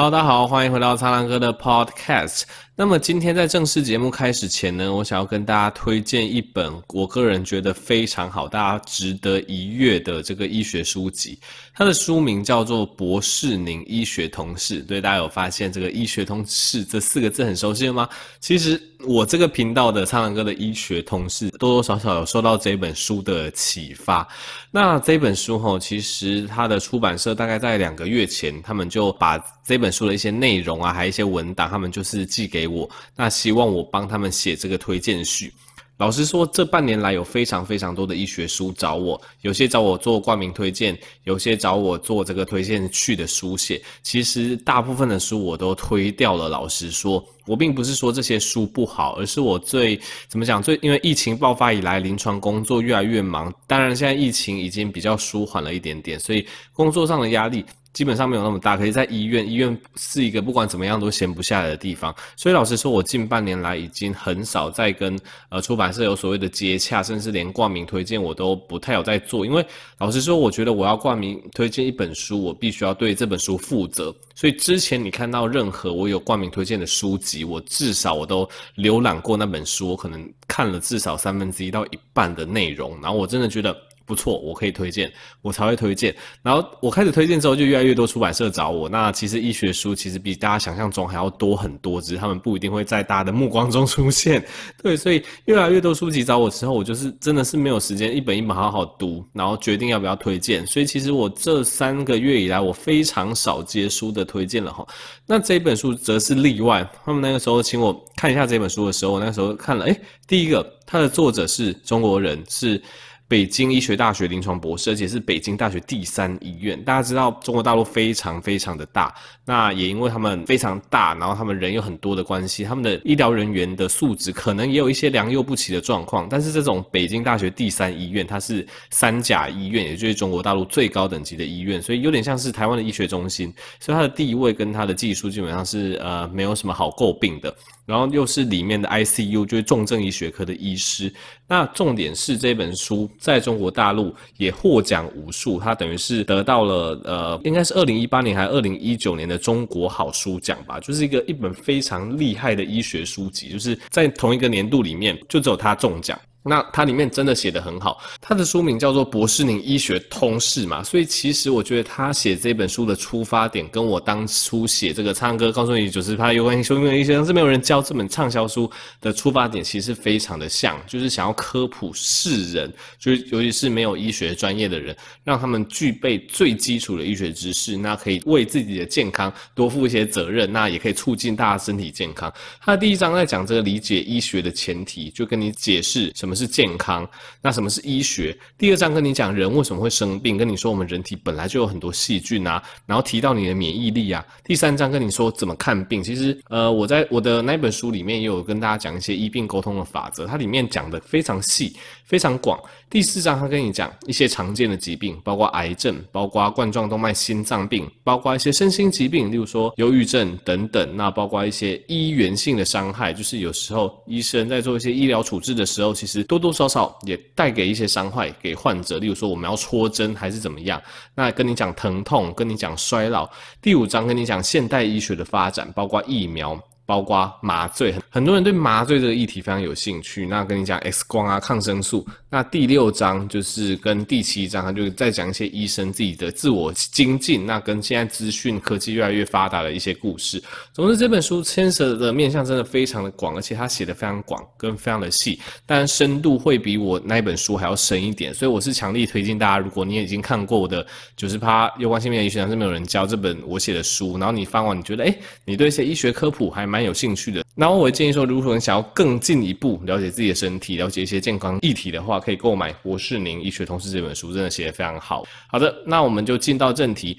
Hello，大家好，欢迎回到苍狼哥的 Podcast。那么今天在正式节目开始前呢，我想要跟大家推荐一本我个人觉得非常好，大家值得一阅的这个医学书籍。它的书名叫做《博士宁医学同事》。对，大家有发现这个“医学同事”这四个字很熟悉了吗？其实我这个频道的苍狼哥的医学同事，多多少少有受到这本书的启发。那这本书吼，其实它的出版社大概在两个月前，他们就把这本书的一些内容啊，还有一些文档，他们就是寄给我，那希望我帮他们写这个推荐序。老实说，这半年来有非常非常多的医学书找我，有些找我做冠名推荐，有些找我做这个推荐去的书写。其实大部分的书我都推掉了。老实说，我并不是说这些书不好，而是我最怎么讲？最因为疫情爆发以来，临床工作越来越忙。当然，现在疫情已经比较舒缓了一点点，所以工作上的压力。基本上没有那么大，可是在医院，医院是一个不管怎么样都闲不下来的地方。所以老实说，我近半年来已经很少再跟呃出版社有所谓的接洽，甚至连冠名推荐我都不太有在做。因为老实说，我觉得我要冠名推荐一本书，我必须要对这本书负责。所以之前你看到任何我有冠名推荐的书籍，我至少我都浏览过那本书，我可能看了至少三分之一到一半的内容，然后我真的觉得。不错，我可以推荐，我才会推荐。然后我开始推荐之后，就越来越多出版社找我。那其实医学书其实比大家想象中还要多很多，只是他们不一定会在大家的目光中出现。对，所以越来越多书籍找我之后，我就是真的是没有时间一本一本好好读，然后决定要不要推荐。所以其实我这三个月以来，我非常少接书的推荐了哈。那这本书则是例外。他们那个时候请我看一下这本书的时候，我那时候看了，诶，第一个，它的作者是中国人，是。北京医学大学临床博士，而且是北京大学第三医院。大家知道中国大陆非常非常的大，那也因为他们非常大，然后他们人有很多的关系，他们的医疗人员的素质可能也有一些良莠不齐的状况。但是这种北京大学第三医院，它是三甲医院，也就是中国大陆最高等级的医院，所以有点像是台湾的医学中心，所以它的地位跟它的技术基本上是呃没有什么好诟病的。然后又是里面的 ICU，就是重症医学科的医师。那重点是这本书在中国大陆也获奖无数，它等于是得到了呃，应该是二零一八年还是二零一九年的中国好书奖吧，就是一个一本非常厉害的医学书籍，就是在同一个年度里面就只有它中奖。那它里面真的写得很好，它的书名叫做《博士宁医学通识》嘛，所以其实我觉得他写这本书的出发点，跟我当初写这个唱歌告诉你九十趴有关于修命医学，但是没有人教这本畅销书的出发点，其实非常的像，就是想要科普世人，就是尤其是没有医学专业的人，让他们具备最基础的医学知识，那可以为自己的健康多负一些责任，那也可以促进大家身体健康。他的第一章在讲这个理解医学的前提，就跟你解释什么是健康，那什么是医学？第二章跟你讲人为什么会生病，跟你说我们人体本来就有很多细菌啊，然后提到你的免疫力啊。第三章跟你说怎么看病。其实，呃，我在我的那本书里面也有跟大家讲一些医病沟通的法则，它里面讲的非常细，非常广。第四章他跟你讲一些常见的疾病，包括癌症，包括冠状动脉心脏病，包括一些身心疾病，例如说忧郁症等等。那包括一些医源性的伤害，就是有时候医生在做一些医疗处置的时候，其实多多少少也带给一些伤害给患者。例如说我们要戳针还是怎么样？那跟你讲疼痛，跟你讲衰老。第五章跟你讲现代医学的发展，包括疫苗。包括麻醉，很多人对麻醉这个议题非常有兴趣。那跟你讲 X 光啊、抗生素。那第六章就是跟第七章，他就在讲一些医生自己的自我精进。那跟现在资讯科技越来越发达的一些故事。总之，这本书牵涉的面向真的非常的广，而且他写的非常广，跟非常的细，但深度会比我那一本书还要深一点。所以我是强力推荐大家，如果你已经看过我的九十趴有关性病医学，但是没有人教这本我写的书，然后你翻完你觉得，诶，你对一些医学科普还。蛮有兴趣的，然后我会建议说，如果你想要更进一步了解自己的身体，了解一些健康议题的话，可以购买《博士宁医学通识》这本书，真的写得非常好。好的，那我们就进到正题。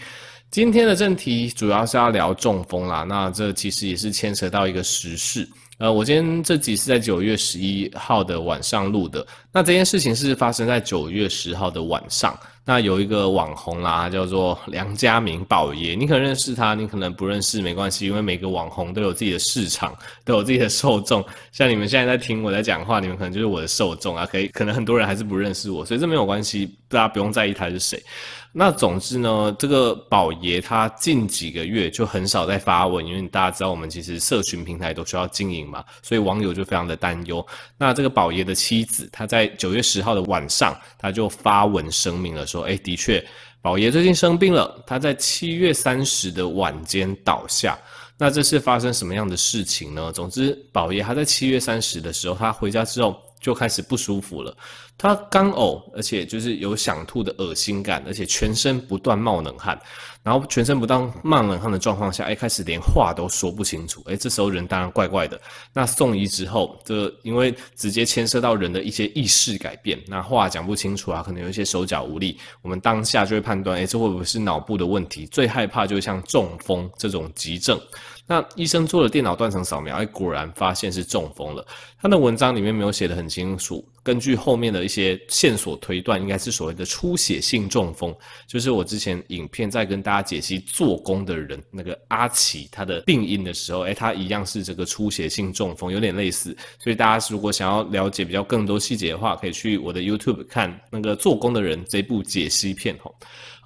今天的正题主要是要聊中风啦，那这其实也是牵扯到一个时事。呃，我今天这集是在九月十一号的晚上录的，那这件事情是发生在九月十号的晚上。那有一个网红啦，叫做梁家明宝爷，你可能认识他，你可能不认识没关系，因为每个网红都有自己的市场，都有自己的受众。像你们现在在听我在讲话，你们可能就是我的受众啊，可以，可能很多人还是不认识我，所以这没有关系，大家不用在意他是谁。那总之呢，这个宝爷他近几个月就很少在发文，因为大家知道我们其实社群平台都需要经营嘛，所以网友就非常的担忧。那这个宝爷的妻子，他在九月十号的晚上，他就发文声明了，说：“哎，的确，宝爷最近生病了，他在七月三十的晚间倒下。那这是发生什么样的事情呢？总之，宝爷他在七月三十的时候，他回家之后。”就开始不舒服了，他干呕，而且就是有想吐的恶心感，而且全身不断冒冷汗，然后全身不断冒冷汗的状况下，哎，开始连话都说不清楚，哎，这时候人当然怪怪的。那送医之后，这因为直接牵涉到人的一些意识改变，那话讲不清楚啊，可能有一些手脚无力，我们当下就会判断，哎，这会不会是脑部的问题？最害怕就像中风这种急症。那医生做了电脑断层扫描，哎，果然发现是中风了。他的文章里面没有写得很清楚，根据后面的一些线索推断，应该是所谓的出血性中风，就是我之前影片在跟大家解析做工的人那个阿奇他的病因的时候，哎，他一样是这个出血性中风，有点类似。所以大家如果想要了解比较更多细节的话，可以去我的 YouTube 看那个做工的人这部解析片吼。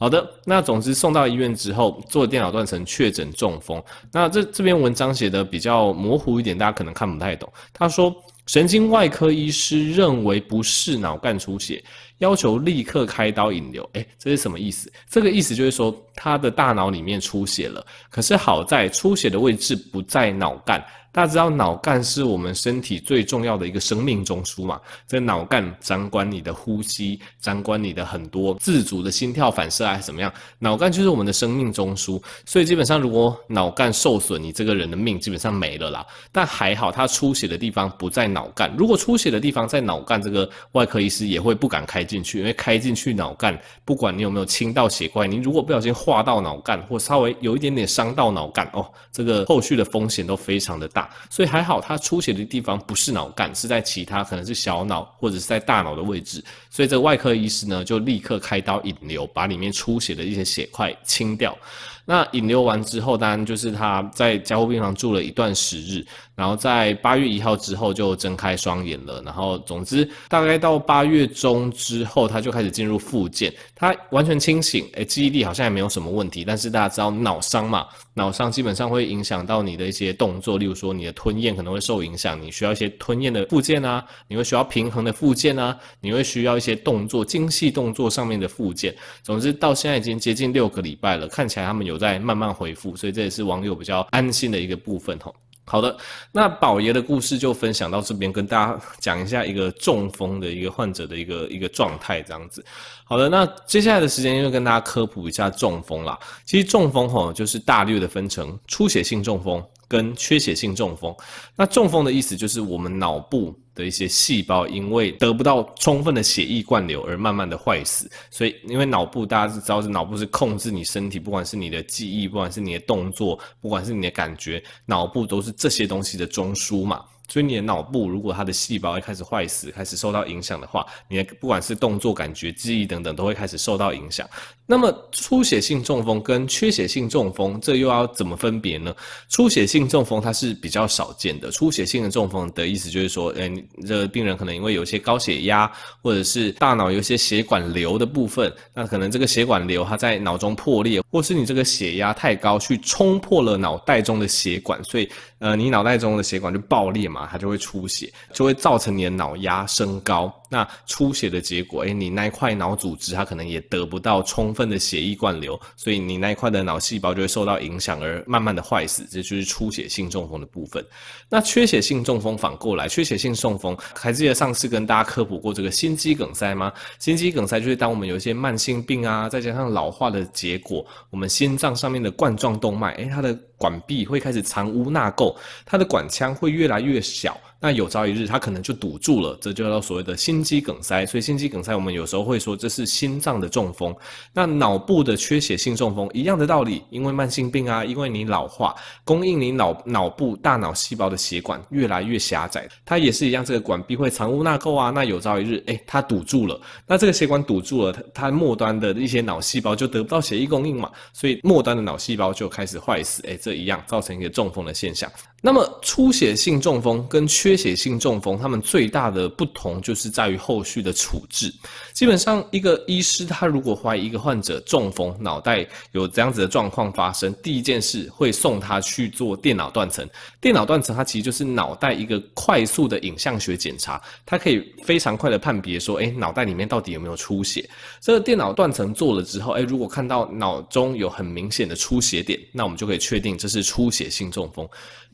好的，那总之送到医院之后做电脑断层确诊中风。那这这篇文章写的比较模糊一点，大家可能看不太懂。他说，神经外科医师认为不是脑干出血，要求立刻开刀引流。诶，这是什么意思？这个意思就是说他的大脑里面出血了，可是好在出血的位置不在脑干。大家知道脑干是我们身体最重要的一个生命中枢嘛？这脑干掌管你的呼吸，掌管你的很多自主的心跳反射还是怎么样？脑干就是我们的生命中枢，所以基本上如果脑干受损，你这个人的命基本上没了啦。但还好，他出血的地方不在脑干。如果出血的地方在脑干，这个外科医师也会不敢开进去，因为开进去脑干，不管你有没有清到血块，你如果不小心划到脑干，或稍微有一点点伤到脑干，哦，这个后续的风险都非常的大。所以还好，他出血的地方不是脑干，是在其他，可能是小脑或者是在大脑的位置。所以这个外科医师呢，就立刻开刀引流，把里面出血的一些血块清掉。那引流完之后，当然就是他在加护病房住了一段时日，然后在八月一号之后就睁开双眼了。然后总之，大概到八月中之之后，他就开始进入复健，他完全清醒，诶，记忆力好像也没有什么问题。但是大家知道脑伤嘛，脑伤基本上会影响到你的一些动作，例如说你的吞咽可能会受影响，你需要一些吞咽的复健啊，你会需要平衡的复健啊，你会需要一些动作精细动作上面的复健。总之到现在已经接近六个礼拜了，看起来他们有。有在慢慢恢复，所以这也是网友比较安心的一个部分吼。好的，那宝爷的故事就分享到这边，跟大家讲一下一个中风的一个患者的一个一个状态这样子。好的，那接下来的时间就跟大家科普一下中风啦。其实中风吼就是大略的分成出血性中风跟缺血性中风。那中风的意思就是我们脑部。的一些细胞因为得不到充分的血液灌流而慢慢的坏死，所以因为脑部大家是知道是脑部是控制你身体，不管是你的记忆，不管是你的动作，不管是你的感觉，脑部都是这些东西的中枢嘛。所以你的脑部如果它的细胞一开始坏死，开始受到影响的话，你的不管是动作、感觉、记忆等等，都会开始受到影响。那么出血性中风跟缺血性中风，这又要怎么分别呢？出血性中风它是比较少见的。出血性的中风的意思就是说，诶，你这个病人可能因为有一些高血压，或者是大脑有一些血管瘤的部分，那可能这个血管瘤它在脑中破裂，或是你这个血压太高，去冲破了脑袋中的血管，所以呃，你脑袋中的血管就爆裂嘛。它就会出血，就会造成你的脑压升高。那出血的结果，诶，你那一块脑组织它可能也得不到充分的血液灌流，所以你那一块的脑细胞就会受到影响而慢慢的坏死，这就是出血性中风的部分。那缺血性中风反过来，缺血性中风还记得上次跟大家科普过这个心肌梗塞吗？心肌梗塞就是当我们有一些慢性病啊，再加上老化的结果，我们心脏上面的冠状动脉，诶，它的管壁会开始藏污纳垢，它的管腔会越来越小。那有朝一日它可能就堵住了，这就叫所谓的心肌梗塞。所以心肌梗塞我们有时候会说这是心脏的中风。那脑部的缺血性中风一样的道理，因为慢性病啊，因为你老化，供应你脑脑部大脑细胞的血管越来越狭窄，它也是一样，这个管壁会藏污纳垢啊。那有朝一日，哎，它堵住了，那这个血管堵住了，它它末端的一些脑细胞就得不到血液供应嘛，所以末端的脑细胞就开始坏死，哎，这一样造成一个中风的现象。那么出血性中风跟缺血性中风，他们最大的不同就是在于后续的处置。基本上，一个医师他如果怀疑一个患者中风，脑袋有这样子的状况发生，第一件事会送他去做电脑断层。电脑断层它其实就是脑袋一个快速的影像学检查，它可以非常快的判别说，诶，脑袋里面到底有没有出血。这个电脑断层做了之后，诶，如果看到脑中有很明显的出血点，那我们就可以确定这是出血性中风。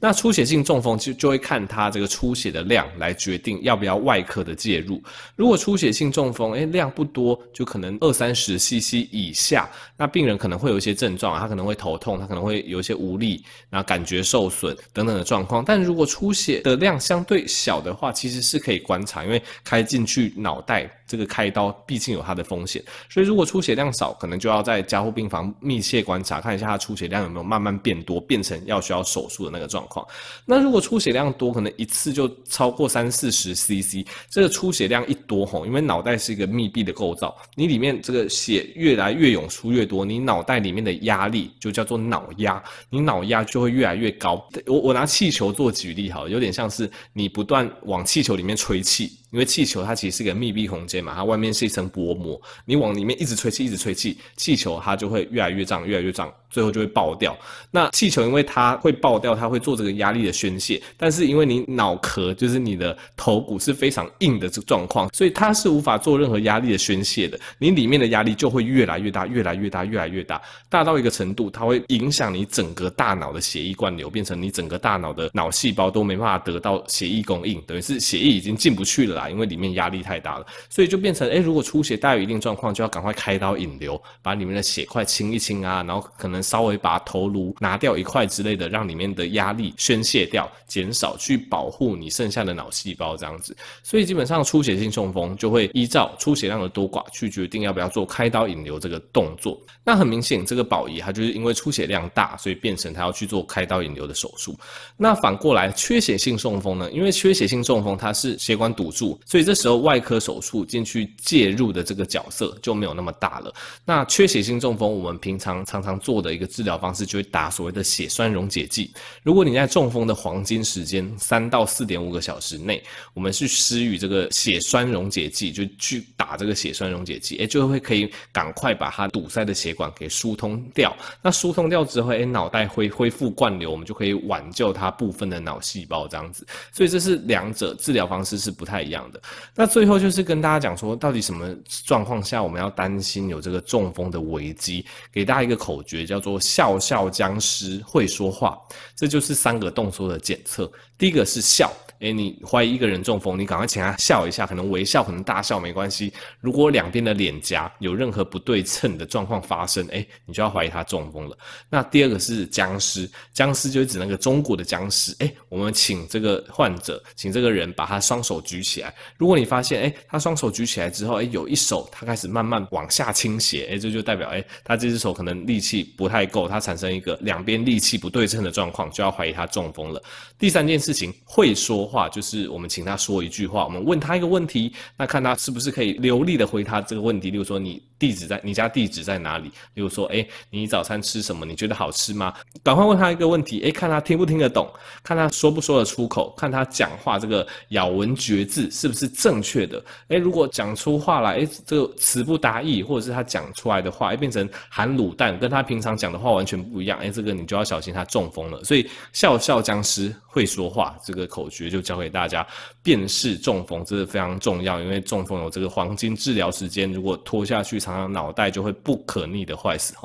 那出血性中风就就会看它这个出血的量来决定要不要外科的介入。如果出血性中风，诶，量不多，就可能二三十 CC 以下，那病人可能会有一些症状，他可能会头痛，他可能会有一些无力，然后感觉受损等等的状况。但如果出血的量相对小的话，其实是可以观察，因为开进去脑袋。这个开刀毕竟有它的风险，所以如果出血量少，可能就要在加护病房密切观察，看一下它出血量有没有慢慢变多，变成要需要手术的那个状况。那如果出血量多，可能一次就超过三四十 CC，这个出血量一多吼，因为脑袋是一个密闭的构造，你里面这个血越来越涌出越多，你脑袋里面的压力就叫做脑压，你脑压就会越来越高。我我拿气球做举例好了，有点像是你不断往气球里面吹气。因为气球它其实是个密闭空间嘛，它外面是一层薄膜，你往里面一直吹气，一直吹气，气球它就会越来越胀，越来越胀，最后就会爆掉。那气球因为它会爆掉，它会做这个压力的宣泄，但是因为你脑壳就是你的头骨是非常硬的这个状况，所以它是无法做任何压力的宣泄的。你里面的压力就会越来越大，越来越大，越来越大，大到一个程度，它会影响你整个大脑的血液灌流，变成你整个大脑的脑细胞都没办法得到血液供应，等于是血液已经进不去了。因为里面压力太大了，所以就变成诶，如果出血带有一定状况，就要赶快开刀引流，把里面的血块清一清啊，然后可能稍微把头颅拿掉一块之类的，让里面的压力宣泄掉，减少，去保护你剩下的脑细胞这样子。所以基本上出血性中风就会依照出血量的多寡去决定要不要做开刀引流这个动作。那很明显，这个宝仪他就是因为出血量大，所以变成他要去做开刀引流的手术。那反过来，缺血性中风呢？因为缺血性中风它是血管堵住，所以这时候外科手术进去介入的这个角色就没有那么大了。那缺血性中风，我们平常常常做的一个治疗方式，就会打所谓的血栓溶解剂。如果你在中风的黄金时间三到四点五个小时内，我们去施予这个血栓溶解剂，就去打这个血栓溶解剂，哎，就会可以赶快把它堵塞的血管给疏通掉。那疏通掉之后，哎，脑袋会恢复灌流，我们就可以挽救它部分的脑细胞，这样子。所以这是两者治疗方式是不太一样的。那最后就是跟大家讲说，到底什么状况下我们要担心有这个中风的危机？给大家一个口诀，叫做“笑笑僵尸会说话”，这就是三个动作的检测。第一个是笑。哎，你怀疑一个人中风，你赶快请他笑一下，可能微笑，可能大笑没关系。如果两边的脸颊有任何不对称的状况发生，哎，你就要怀疑他中风了。那第二个是僵尸，僵尸就是指那个中国的僵尸。哎，我们请这个患者，请这个人把他双手举起来。如果你发现，诶，他双手举起来之后，诶，有一手他开始慢慢往下倾斜，诶，这就代表，诶，他这只手可能力气不太够，他产生一个两边力气不对称的状况，就要怀疑他中风了。第三件事情，会说。话就是我们请他说一句话，我们问他一个问题，那看他是不是可以流利的回答这个问题。例如说，你地址在你家地址在哪里？例如说，哎，你早餐吃什么？你觉得好吃吗？赶快问他一个问题，哎，看他听不听得懂，看他说不说得出口，看他讲话这个咬文嚼字是不是正确的。哎，如果讲出话来，哎，这个词不达意，或者是他讲出来的话，哎，变成含卤蛋，跟他平常讲的话完全不一样，哎，这个你就要小心他中风了。所以，笑笑僵尸会说话，这个口诀就。教给大家辨识中风，这是非常重要，因为中风有这个黄金治疗时间，如果拖下去，常常脑袋就会不可逆的坏死。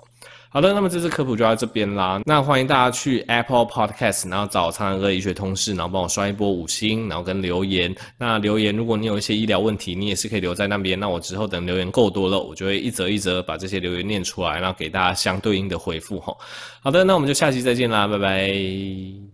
好的，那么这次科普就到这边啦。那欢迎大家去 Apple Podcast，然后找苍兰哥医学同事，然后帮我刷一波五星，然后跟留言。那留言，如果你有一些医疗问题，你也是可以留在那边。那我之后等留言够多了，我就会一则一则把这些留言念出来，然后给大家相对应的回复。好的，那我们就下期再见啦，拜拜。